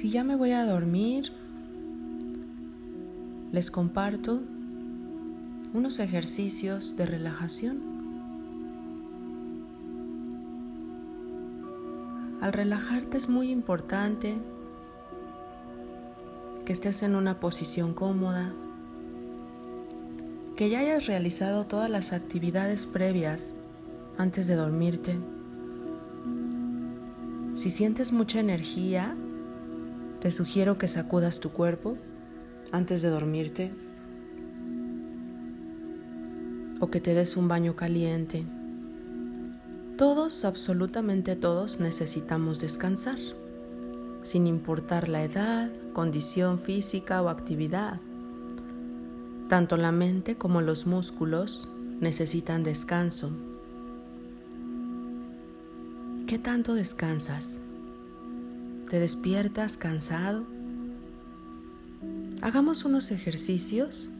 Si ya me voy a dormir, les comparto unos ejercicios de relajación. Al relajarte es muy importante que estés en una posición cómoda, que ya hayas realizado todas las actividades previas antes de dormirte. Si sientes mucha energía, te sugiero que sacudas tu cuerpo antes de dormirte o que te des un baño caliente. Todos, absolutamente todos, necesitamos descansar, sin importar la edad, condición física o actividad. Tanto la mente como los músculos necesitan descanso. ¿Qué tanto descansas? ¿Te despiertas cansado? Hagamos unos ejercicios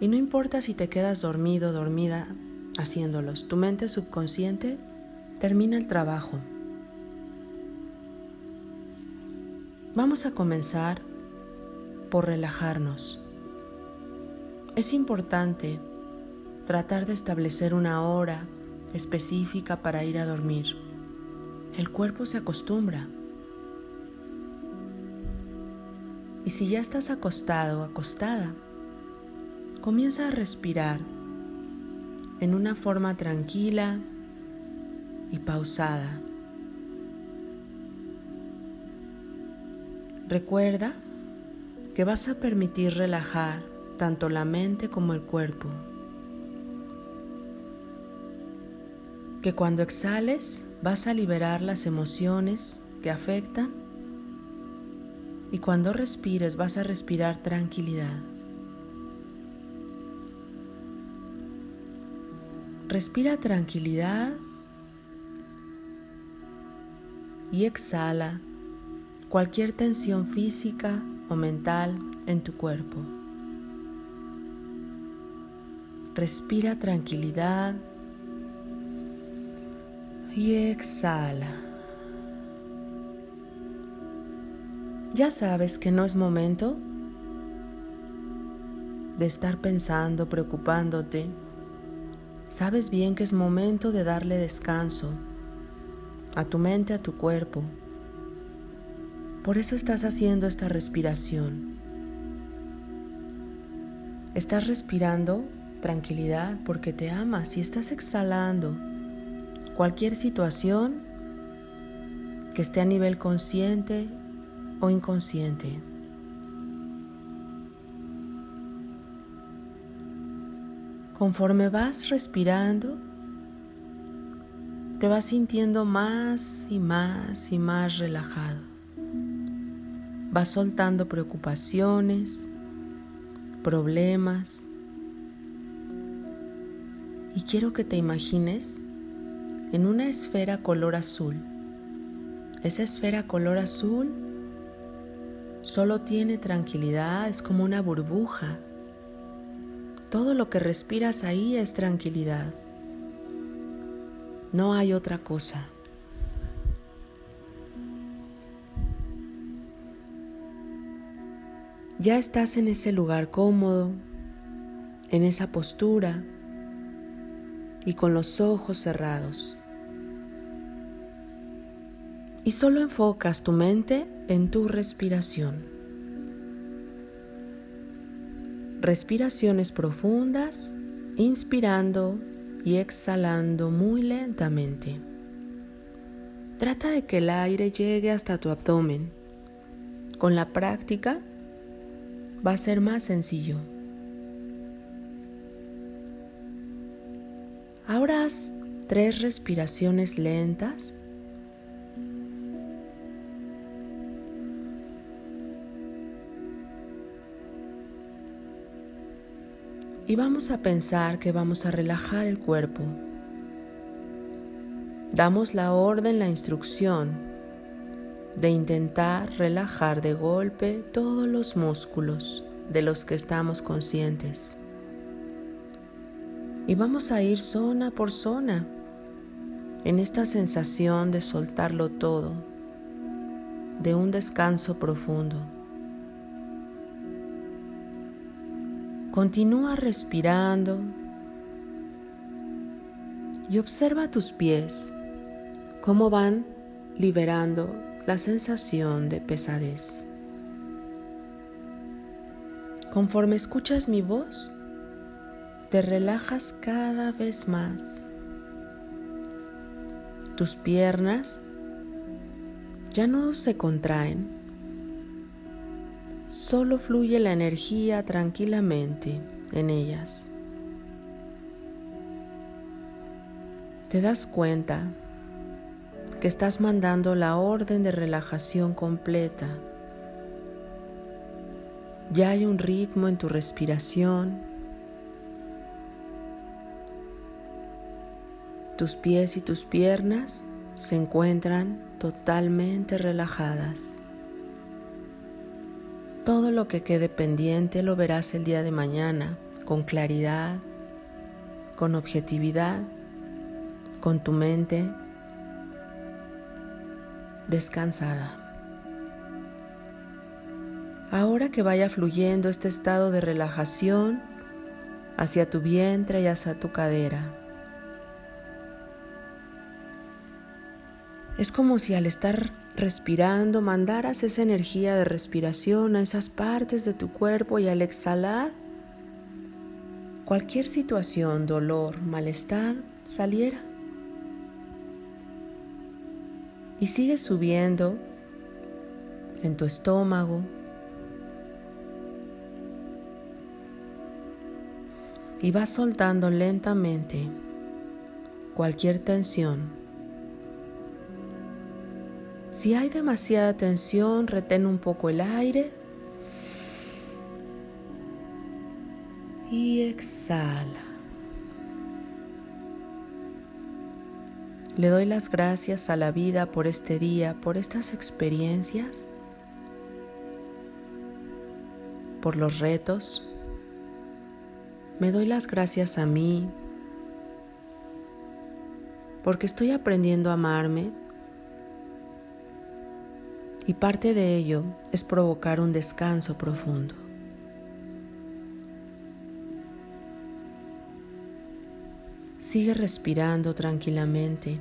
y no importa si te quedas dormido, dormida haciéndolos, tu mente subconsciente termina el trabajo. Vamos a comenzar por relajarnos. Es importante tratar de establecer una hora específica para ir a dormir. El cuerpo se acostumbra. Y si ya estás acostado o acostada, comienza a respirar en una forma tranquila y pausada. Recuerda que vas a permitir relajar tanto la mente como el cuerpo. Que cuando exhales vas a liberar las emociones que afectan y cuando respires vas a respirar tranquilidad. Respira tranquilidad y exhala cualquier tensión física o mental en tu cuerpo. Respira tranquilidad y exhala. Ya sabes que no es momento de estar pensando, preocupándote. Sabes bien que es momento de darle descanso a tu mente, a tu cuerpo. Por eso estás haciendo esta respiración. Estás respirando tranquilidad porque te amas y estás exhalando cualquier situación que esté a nivel consciente o inconsciente. Conforme vas respirando, te vas sintiendo más y más y más relajado. Vas soltando preocupaciones, problemas. Y quiero que te imagines en una esfera color azul. Esa esfera color azul Solo tiene tranquilidad, es como una burbuja. Todo lo que respiras ahí es tranquilidad. No hay otra cosa. Ya estás en ese lugar cómodo, en esa postura y con los ojos cerrados. Y solo enfocas tu mente en tu respiración. Respiraciones profundas, inspirando y exhalando muy lentamente. Trata de que el aire llegue hasta tu abdomen. Con la práctica va a ser más sencillo. Ahora haz tres respiraciones lentas y vamos a pensar que vamos a relajar el cuerpo. Damos la orden, la instrucción de intentar relajar de golpe todos los músculos de los que estamos conscientes. Y vamos a ir zona por zona en esta sensación de soltarlo todo, de un descanso profundo. Continúa respirando y observa tus pies, cómo van liberando la sensación de pesadez. Conforme escuchas mi voz, te relajas cada vez más. Tus piernas ya no se contraen, solo fluye la energía tranquilamente en ellas. Te das cuenta que estás mandando la orden de relajación completa. Ya hay un ritmo en tu respiración. Tus pies y tus piernas se encuentran totalmente relajadas. Todo lo que quede pendiente lo verás el día de mañana con claridad, con objetividad, con tu mente descansada. Ahora que vaya fluyendo este estado de relajación hacia tu vientre y hacia tu cadera. Es como si al estar respirando mandaras esa energía de respiración a esas partes de tu cuerpo y al exhalar, cualquier situación, dolor, malestar saliera. Y sigue subiendo en tu estómago. Y vas soltando lentamente cualquier tensión si hay demasiada tensión, retén un poco el aire y exhala. Le doy las gracias a la vida por este día, por estas experiencias, por los retos. Me doy las gracias a mí porque estoy aprendiendo a amarme y parte de ello es provocar un descanso profundo. Sigue respirando tranquilamente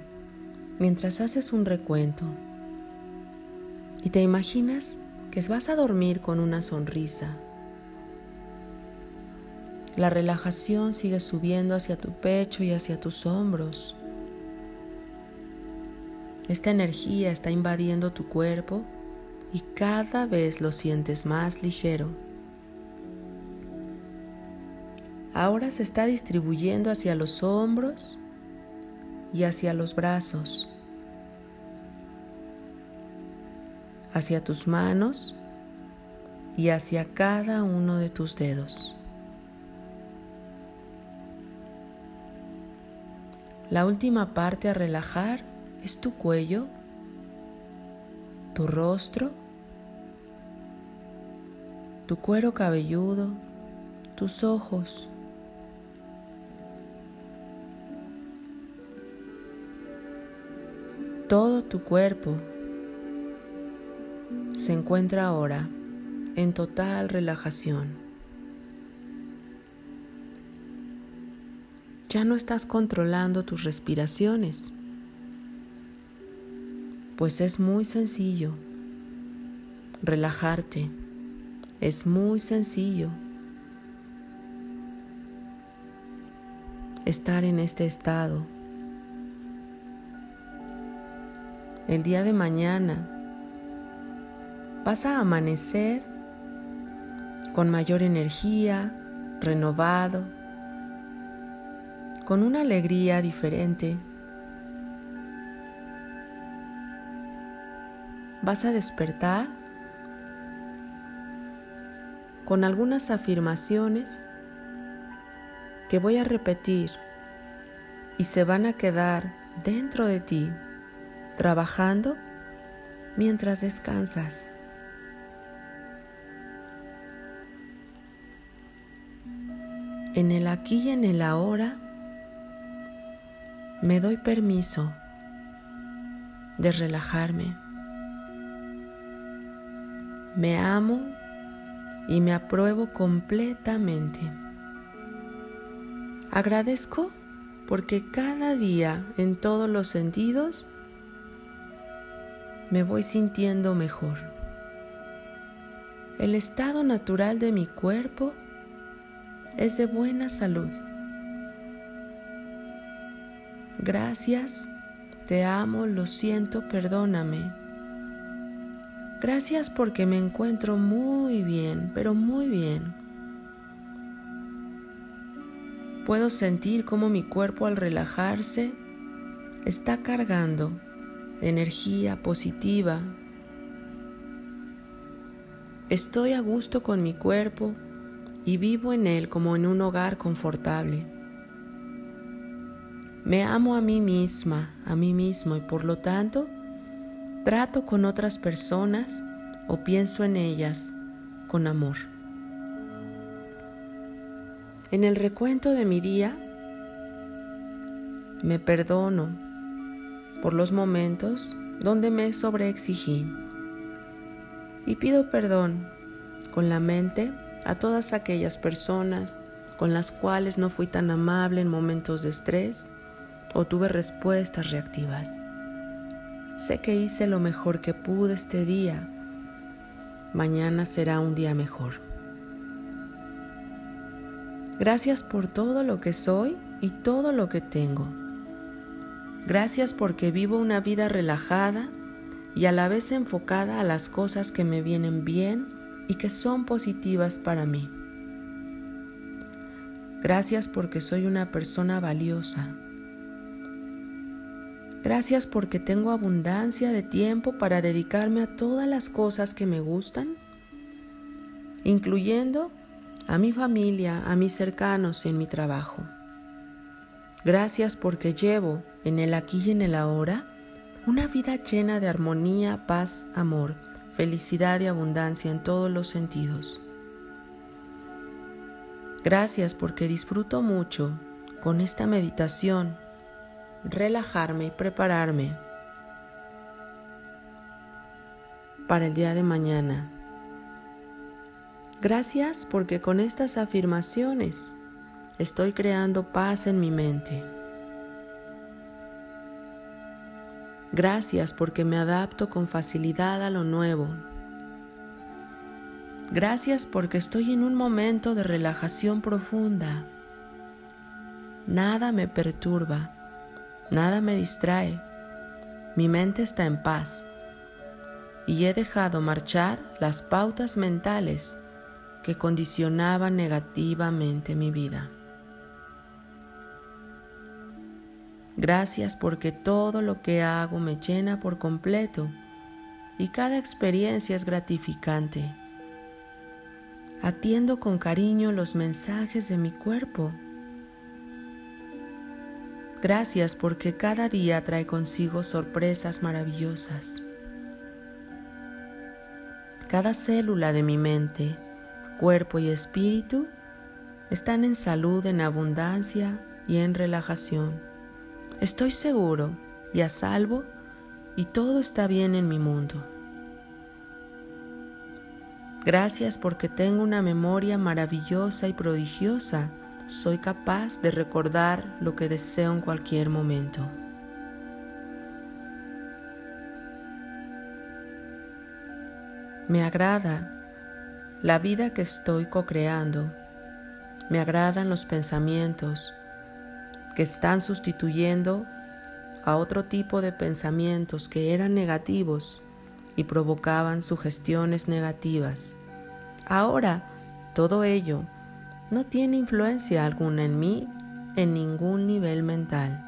mientras haces un recuento y te imaginas que vas a dormir con una sonrisa. La relajación sigue subiendo hacia tu pecho y hacia tus hombros. Esta energía está invadiendo tu cuerpo y cada vez lo sientes más ligero. Ahora se está distribuyendo hacia los hombros y hacia los brazos, hacia tus manos y hacia cada uno de tus dedos. La última parte a relajar es tu cuello, tu rostro tu cuero cabelludo, tus ojos. Todo tu cuerpo se encuentra ahora en total relajación. Ya no estás controlando tus respiraciones, pues es muy sencillo relajarte. Es muy sencillo estar en este estado. El día de mañana vas a amanecer con mayor energía, renovado, con una alegría diferente. Vas a despertar con algunas afirmaciones que voy a repetir y se van a quedar dentro de ti, trabajando mientras descansas. En el aquí y en el ahora me doy permiso de relajarme, Me amo y me apruebo completamente. Agradezco porque cada día en todos los sentidos me voy sintiendo mejor. El estado natural de mi cuerpo es de buena salud. Gracias, te amo, lo siento, perdóname. Gracias porque me encuentro muy bien, pero muy bien. Puedo sentir cómo mi cuerpo al relajarse está cargando energía positiva. Estoy a gusto con mi cuerpo y vivo en él como en un hogar confortable. Me amo a mí misma, a mí mismo y por lo tanto trato con otras personas o pienso en ellas con amor. En el recuento de mi día me perdono por los momentos donde me sobreexigí y pido perdón con la mente a todas aquellas personas con las cuales no fui tan amable en momentos de estrés o tuve respuestas reactivas. Sé que hice lo mejor que pude este día. Mañana será un día mejor. Gracias por todo lo que soy y todo lo que tengo. Gracias porque vivo una vida relajada y a la vez enfocada a las cosas que me vienen bien y que son positivas para mí. Gracias porque soy una persona valiosa Gracias porque tengo abundancia de tiempo para dedicarme a todas las cosas que me gustan, incluyendo a mi familia, a mis cercanos y en mi trabajo. Gracias porque llevo en el aquí y en el ahora una vida llena de armonía, paz, amor, felicidad y abundancia en todos los sentidos. Gracias porque disfruto mucho con esta meditación relajarme y prepararme para el día de mañana. Gracias porque con estas afirmaciones estoy creando paz en mi mente. Gracias porque me adapto con facilidad a lo nuevo. Gracias porque estoy en un momento de relajación profunda. Nada me perturba Nada me distrae. Mi mente está en paz y he dejado marchar las pautas mentales que condicionaban negativamente mi vida. Gracias porque todo lo que hago me llena por completo y cada experiencia es gratificante. Atiendo con cariño los mensajes de mi cuerpo Gracias porque cada día trae consigo sorpresas maravillosas. Cada célula de mi mente, cuerpo y espíritu están en salud, en abundancia y en relajación. Estoy seguro y a salvo y todo está bien en mi mundo. Gracias porque tengo una memoria maravillosa y prodigiosa soy capaz de recordar lo que deseo en cualquier momento. Me agrada la vida que estoy co-creando. Me agradan los pensamientos que están sustituyendo a otro tipo de pensamientos que eran negativos y provocaban sugestiones negativas. Ahora todo ello no tiene influencia alguna en mí en ningún nivel mental.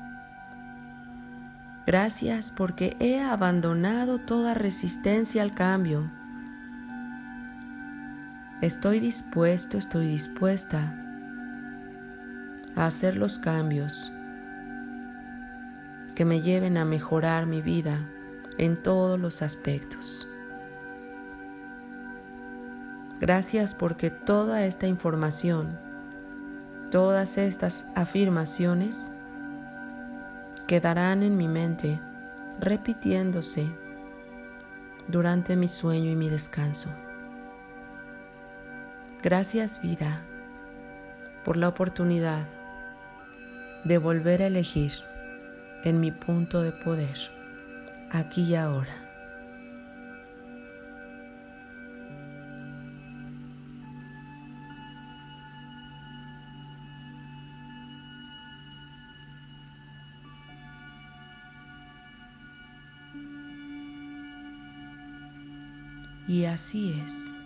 Gracias porque he abandonado toda resistencia al cambio. Estoy dispuesto, estoy dispuesta a hacer los cambios que me lleven a mejorar mi vida en todos los aspectos. Gracias porque toda esta información, todas estas afirmaciones quedarán en mi mente repitiéndose durante mi sueño y mi descanso. Gracias vida por la oportunidad de volver a elegir en mi punto de poder, aquí y ahora. Y así es.